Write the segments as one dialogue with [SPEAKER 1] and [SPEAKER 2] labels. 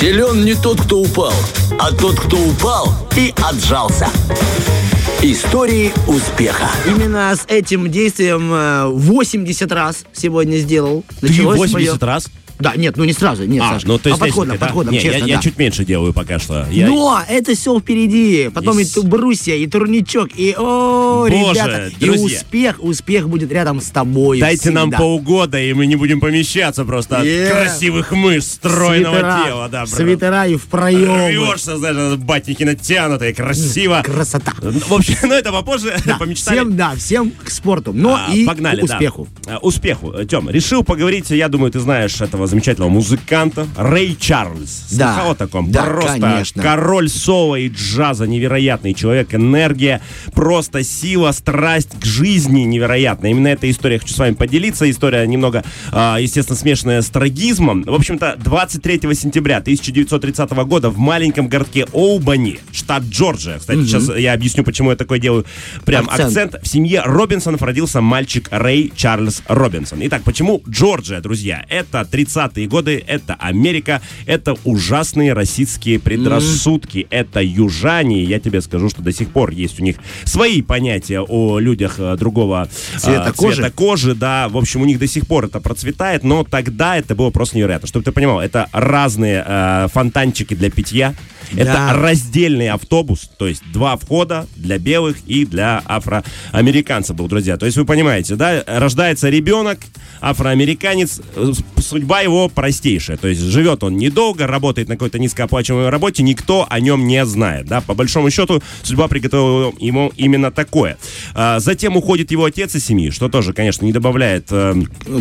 [SPEAKER 1] Силен не тот, кто упал, а тот, кто упал и отжался. Истории успеха.
[SPEAKER 2] Именно с этим действием э, 80 раз сегодня сделал.
[SPEAKER 3] Ты
[SPEAKER 2] Началось
[SPEAKER 3] 80
[SPEAKER 2] моё-
[SPEAKER 3] раз?
[SPEAKER 2] Да, нет, ну не сразу, нет,
[SPEAKER 3] А,
[SPEAKER 2] Сашка.
[SPEAKER 3] ну то есть
[SPEAKER 2] а подходом,
[SPEAKER 3] да?
[SPEAKER 2] подходом,
[SPEAKER 3] Не, я-
[SPEAKER 2] честно,
[SPEAKER 3] я,
[SPEAKER 2] да.
[SPEAKER 3] чуть меньше делаю пока что. Я-
[SPEAKER 2] Но это все впереди. Потом и,
[SPEAKER 3] И
[SPEAKER 2] брусья, и турничок, и о,
[SPEAKER 3] Боже,
[SPEAKER 2] ребята, и
[SPEAKER 3] друзья.
[SPEAKER 2] успех, успех будет рядом с тобой.
[SPEAKER 3] Дайте нам
[SPEAKER 2] всегда.
[SPEAKER 3] полгода, и мы не будем помещаться просто от
[SPEAKER 2] Yeah.
[SPEAKER 3] красивых мышц, стройного
[SPEAKER 2] Свитера,
[SPEAKER 3] тела. Да, бро.
[SPEAKER 2] свитера и в проемы.
[SPEAKER 3] Рвешься, знаешь, батники натянутые, красиво.
[SPEAKER 2] Красота.
[SPEAKER 3] Ну, В общем, ну это попозже
[SPEAKER 2] Да,
[SPEAKER 3] помечтали.
[SPEAKER 2] всем, да, всем к спорту, но
[SPEAKER 3] А,
[SPEAKER 2] и
[SPEAKER 3] погнали,
[SPEAKER 2] к
[SPEAKER 3] да.
[SPEAKER 2] успеху.
[SPEAKER 3] А, Успеху. Тем, решил поговорить, я думаю, ты знаешь этого замечательного музыканта Рэй Чарльз.
[SPEAKER 2] Да.
[SPEAKER 3] Слыхал о таком?
[SPEAKER 2] Да,
[SPEAKER 3] просто
[SPEAKER 2] конечно.
[SPEAKER 3] король соло и джаза, невероятный человек, энергия, просто сила, страсть к жизни невероятная. Именно эта история хочу с вами поделиться. История немного, а, естественно, смешанная с трагизмом. В общем-то, 23 сентября 1930 года в маленьком городке Оубани, штат Джорджия. Кстати, сейчас я объясню, почему я такой делаю прям
[SPEAKER 2] Акцент.
[SPEAKER 3] акцент. В семье Робинсонов родился мальчик Рэй Чарльз Робинсон. Итак, почему Джорджия, друзья? Это 30-е годы, это Америка, это ужасные расистские предрассудки, это южане. Я тебе скажу, что до сих пор есть у них свои понятия о людях э, другого э,
[SPEAKER 2] Цвета кожи.
[SPEAKER 3] цвета кожи, да. В общем, у них до сих пор это процветает, но тогда это было просто невероятно. Чтобы ты понимал, это разные э, фонтанчики для питья, это
[SPEAKER 2] Да.
[SPEAKER 3] раздельный автобус, то есть два входа для белых и для афроамериканцев был, друзья. То есть вы понимаете, да, рождается ребенок, афроамериканец, э, судьба его простейшая. То есть живет он недолго, работает на какой-то низкооплачиваемой работе, никто о нем не знает, да. По большому счету, судьба приготовила ему именно такое. А, затем уходит его отец из семьи, что тоже, конечно, не добавляет э,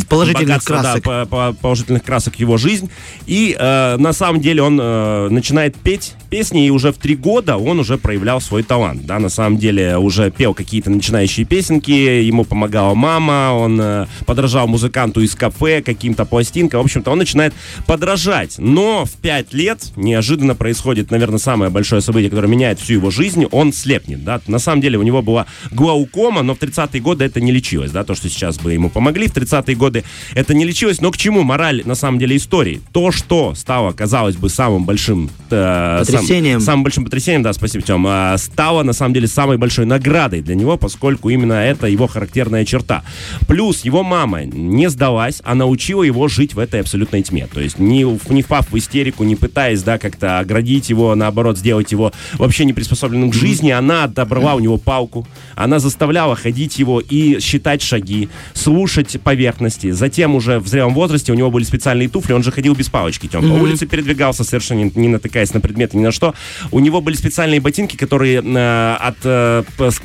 [SPEAKER 2] Положительных
[SPEAKER 3] богатства, да,
[SPEAKER 2] красок.
[SPEAKER 3] по- по- положительных красок его жизнь. И э, на самом деле он э, начинает петь песни, и уже в три года он уже проявлял свой талант. Да, на самом деле уже пел какие-то начинающие песенки, ему помогала мама, он э, подражал музыканту из кафе, каким-то пластинкам. В общем-то, он начинает подражать. Но в пять лет неожиданно происходит, наверное, самое большое событие, которое меняет всю его жизнь. Он слепнет. Да? На самом деле у него была глаукома, но в 30-е годы это не лечилось. Да? То, что сейчас бы ему помогли, в 30-е годы это не лечилось. Но к чему мораль, на самом деле, истории? То, что стало, казалось бы, самым большим... э,
[SPEAKER 2] Потрясением.
[SPEAKER 3] самым большим потрясением, да, спасибо, Тем, а, стало, на самом деле, самой большой наградой для него, поскольку именно это его характерная черта. Плюс его мама не сдалась, а научила его жить в этой абсолютной тьме. То есть не, не впав в истерику, не пытаясь, да, как-то оградить его, наоборот, сделать его вообще не приспособленным к жизни, она отобрала у него палку, она заставляла ходить его и считать шаги, слушать поверхности. Затем уже в зрелом возрасте у него были специальные туфли, он же ходил без палочки, Тем, по улице передвигался, совершенно не, не натыкаясь на предметы, ни на что. У него были специальные ботинки, которые э, от э, п- с-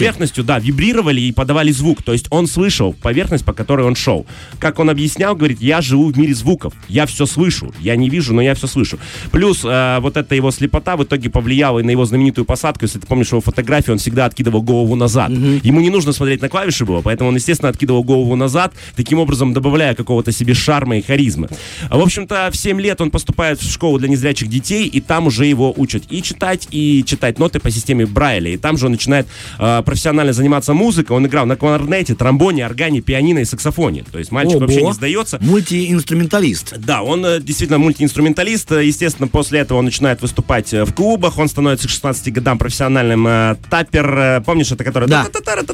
[SPEAKER 3] поверхностью, да, вибрировали и подавали звук. То есть он слышал поверхность, по которой он шел. Как он объяснял, говорит, я живу в мире звуков, я все слышу, я не вижу, но я все слышу. Плюс э, вот эта его слепота в итоге повлияла и на его знаменитую посадку. Если ты помнишь его фотографию, он всегда откидывал голову назад. Ему не нужно смотреть на клавиши было, поэтому он, естественно, откидывал голову назад, таким образом добавляя какого-то себе шарма и харизмы. В общем-то, в 7 лет он поступает в школу для незрячих детей, и там уже его учат и читать, и читать ноты по системе Брайля. И там же он начинает э, профессионально заниматься музыкой. Он играл на кларнете, тромбоне, органе, пианино и саксофоне. То есть мальчик
[SPEAKER 2] Ого.
[SPEAKER 3] вообще не сдается.
[SPEAKER 2] Мультиинструменталист.
[SPEAKER 3] Да, он э, действительно мультиинструменталист. Естественно, после этого он начинает выступать э, в клубах. Он становится к 16 годам профессиональным э, таппер. Э, помнишь, это который...
[SPEAKER 2] Да,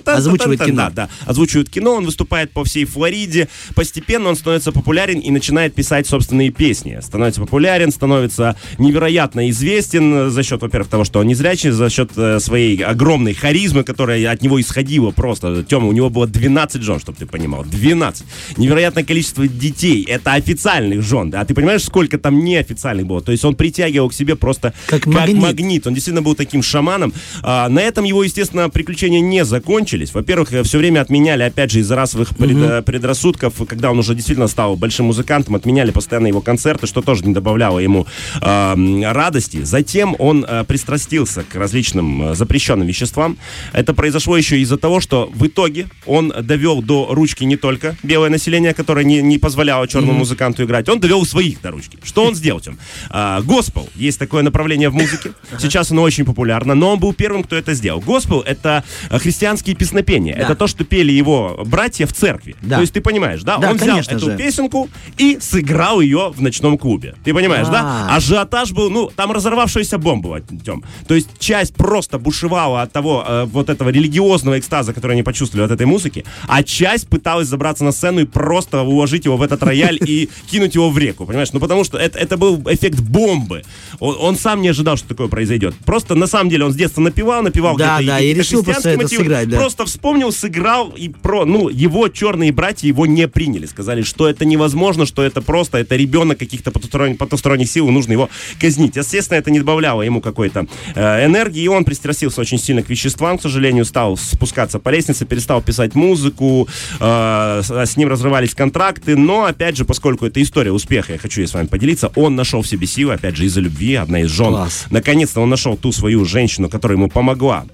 [SPEAKER 2] озвучивает кино.
[SPEAKER 3] Да, да, озвучивает кино. Он выступает по всей Флориде. Постепенно он становится популярен и начинает писать собственные песни. Становится популярен, становится невероятно известен э, за счет, во-первых, того, что он незрячий, за счет э, своей огромной харизмы, которая от него исходила просто. Тема, у него было 12 жен, чтобы ты понимал. 12. Невероятное количество детей. Это официальных жен. Да? А ты понимаешь, сколько там неофициальных было? То есть он притягивал к себе просто
[SPEAKER 2] Как магнит.
[SPEAKER 3] магнит. Он действительно был таким шаманом. А, на этом его, естественно, приключения не закончились. Во-первых, все время отменяли, опять же, из-за расовых пред- э, предрассудков, когда он уже действительно стал большим музыкантом, отменяли постоянно его концерты, что тоже не добавляло ему а, м, радости. Затем он э, пристрастился к различным э, запрещенным веществам. Это произошло еще из-за того, что в итоге он довел до ручки не только белое население, которое не, не позволяло черному mm-hmm. музыканту играть, он довел своих до ручки. Что он сделал? Тем? А, госпел. Есть такое направление в музыке. Сейчас оно очень популярно, но он был первым, кто это сделал. Госпел — это христианские песнопения. Да. Это то, что пели его братья в церкви. Да. То есть ты понимаешь, да?
[SPEAKER 2] да
[SPEAKER 3] он взял эту
[SPEAKER 2] же.
[SPEAKER 3] песенку и сыграл ее в ночном клубе. Ты понимаешь, А-а-а. да? Ажиотаж был, ну, там разорвавшаяся бомба, Тем. То есть часть просто бушевала от того, э, вот этого религиозного экстаза, который они почувствовали от этой музыки, а часть пыталась забраться на сцену и просто уложить его в этот рояль и кинуть его в реку, понимаешь? Ну, потому что это, это был эффект бомбы. Он, он сам не ожидал, что такое произойдет. Просто, на самом деле, он с детства напевал, напевал
[SPEAKER 2] да, да, и, и решил просто это мотивы. сыграть, да.
[SPEAKER 3] Просто вспомнил, сыграл, и про, ну, его черные братья его не приняли. Сказали, что это невозможно, что это просто, это ребенок каких-то потусторонних, потусторонних сил, нужно его казнить. Естественно, это не добавляло ему какой-то э, энергии, и он пристрастился очень сильно к веществам, к сожалению, стал спускаться по лестнице, перестал писать музыку, э, с ним разрывались контракты, но, опять же, поскольку это история успеха, я хочу с вами поделиться, он нашел в себе силы, опять же, из-за любви, одна из жен. Наконец-то он нашел ту свою женщину, которая ему помогла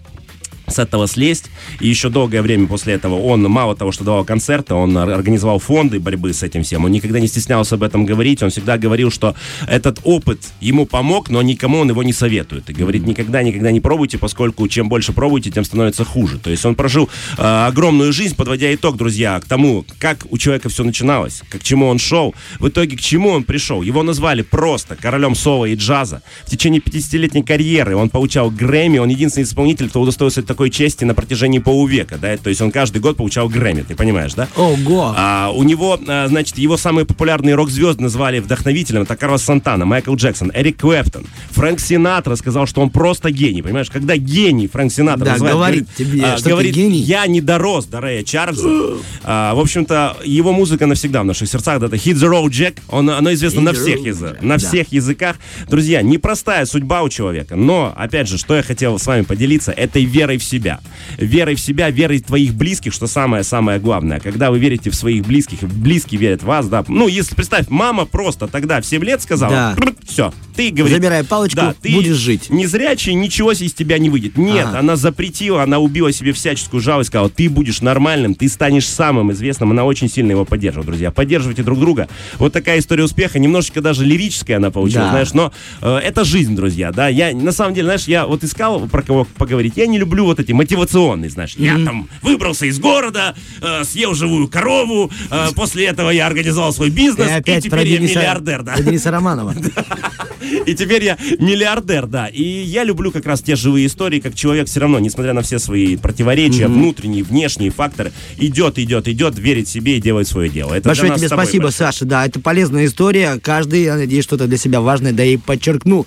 [SPEAKER 3] с этого слезть. И еще долгое время после этого он, мало того, что давал концерты, он организовал фонды борьбы с этим всем. Он никогда не стеснялся об этом говорить. Он всегда говорил, что этот опыт ему помог, но никому он его не советует. И говорит, никогда, никогда не пробуйте, поскольку чем больше пробуете, тем становится хуже. То есть он прожил э, огромную жизнь, подводя итог, друзья, к тому, как у человека все начиналось, к чему он шел, в итоге к чему он пришел. Его назвали просто королем соло и джаза. В течение 50-летней карьеры он получал Грэмми, он единственный исполнитель, кто удостоился такой чести на протяжении полувека, да, то есть он каждый год получал Грэмми, ты понимаешь, да?
[SPEAKER 2] Ого!
[SPEAKER 3] А, у него, а, значит, его самые популярные рок-звезды назвали вдохновителем, это Карлос Сантана, Майкл Джексон, Эрик Клэптон, Фрэнк Синатра сказал, что он просто гений, понимаешь? Когда гений Фрэнк Синатра
[SPEAKER 2] да,
[SPEAKER 3] называет,
[SPEAKER 2] говорит, тебе,
[SPEAKER 3] а,
[SPEAKER 2] что
[SPEAKER 3] говорит,
[SPEAKER 2] гений?
[SPEAKER 3] я не дорос до Рэя Чарльза. а, в общем-то, его музыка навсегда в наших сердцах, да, это Hit the Road Jack, он, оно известно Hit на всех, языках, на да. всех языках. Друзья, непростая судьба у человека, но, опять же, что я хотел с вами поделиться, этой верой в себя верой в себя, верой в твоих близких, что самое-самое главное. Когда вы верите в своих близких, близкие верят в вас, да. Ну, если, представь, мама просто тогда в 7 лет сказала, да. все, ты говоришь...
[SPEAKER 2] Забирай палочку, да, ты будешь жить.
[SPEAKER 3] Незрячий, ничего из тебя не выйдет. Нет, ага. она запретила, она убила себе всяческую жалость, сказала, ты будешь нормальным, ты станешь самым известным. Она очень сильно его поддерживала, друзья. Поддерживайте друг друга. Вот такая история успеха, немножечко даже лирическая она получилась, да. знаешь, но э, это жизнь, друзья, да. Я, на самом деле, знаешь, я вот искал про кого поговорить. Я не люблю вот эти мотивационные, знаешь. Mm-hmm. Я там выбрался из города, э, съел живую корову, э, после этого я организовал свой бизнес, и,
[SPEAKER 2] опять
[SPEAKER 3] и теперь
[SPEAKER 2] я
[SPEAKER 3] Дениса, миллиардер, да.
[SPEAKER 2] Дениса Романова.
[SPEAKER 3] И теперь я миллиардер, да. И я люблю как раз те живые истории, как человек все равно, несмотря на все свои противоречия, mm-hmm. внутренние, внешние факторы, идет, идет, идет, верит себе и делает свое дело.
[SPEAKER 2] Это Большое тебе спасибо, большое. Саша. Да, это полезная история. Каждый, я надеюсь, что-то для себя важное, да и подчеркну.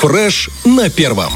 [SPEAKER 1] Фреш на первом.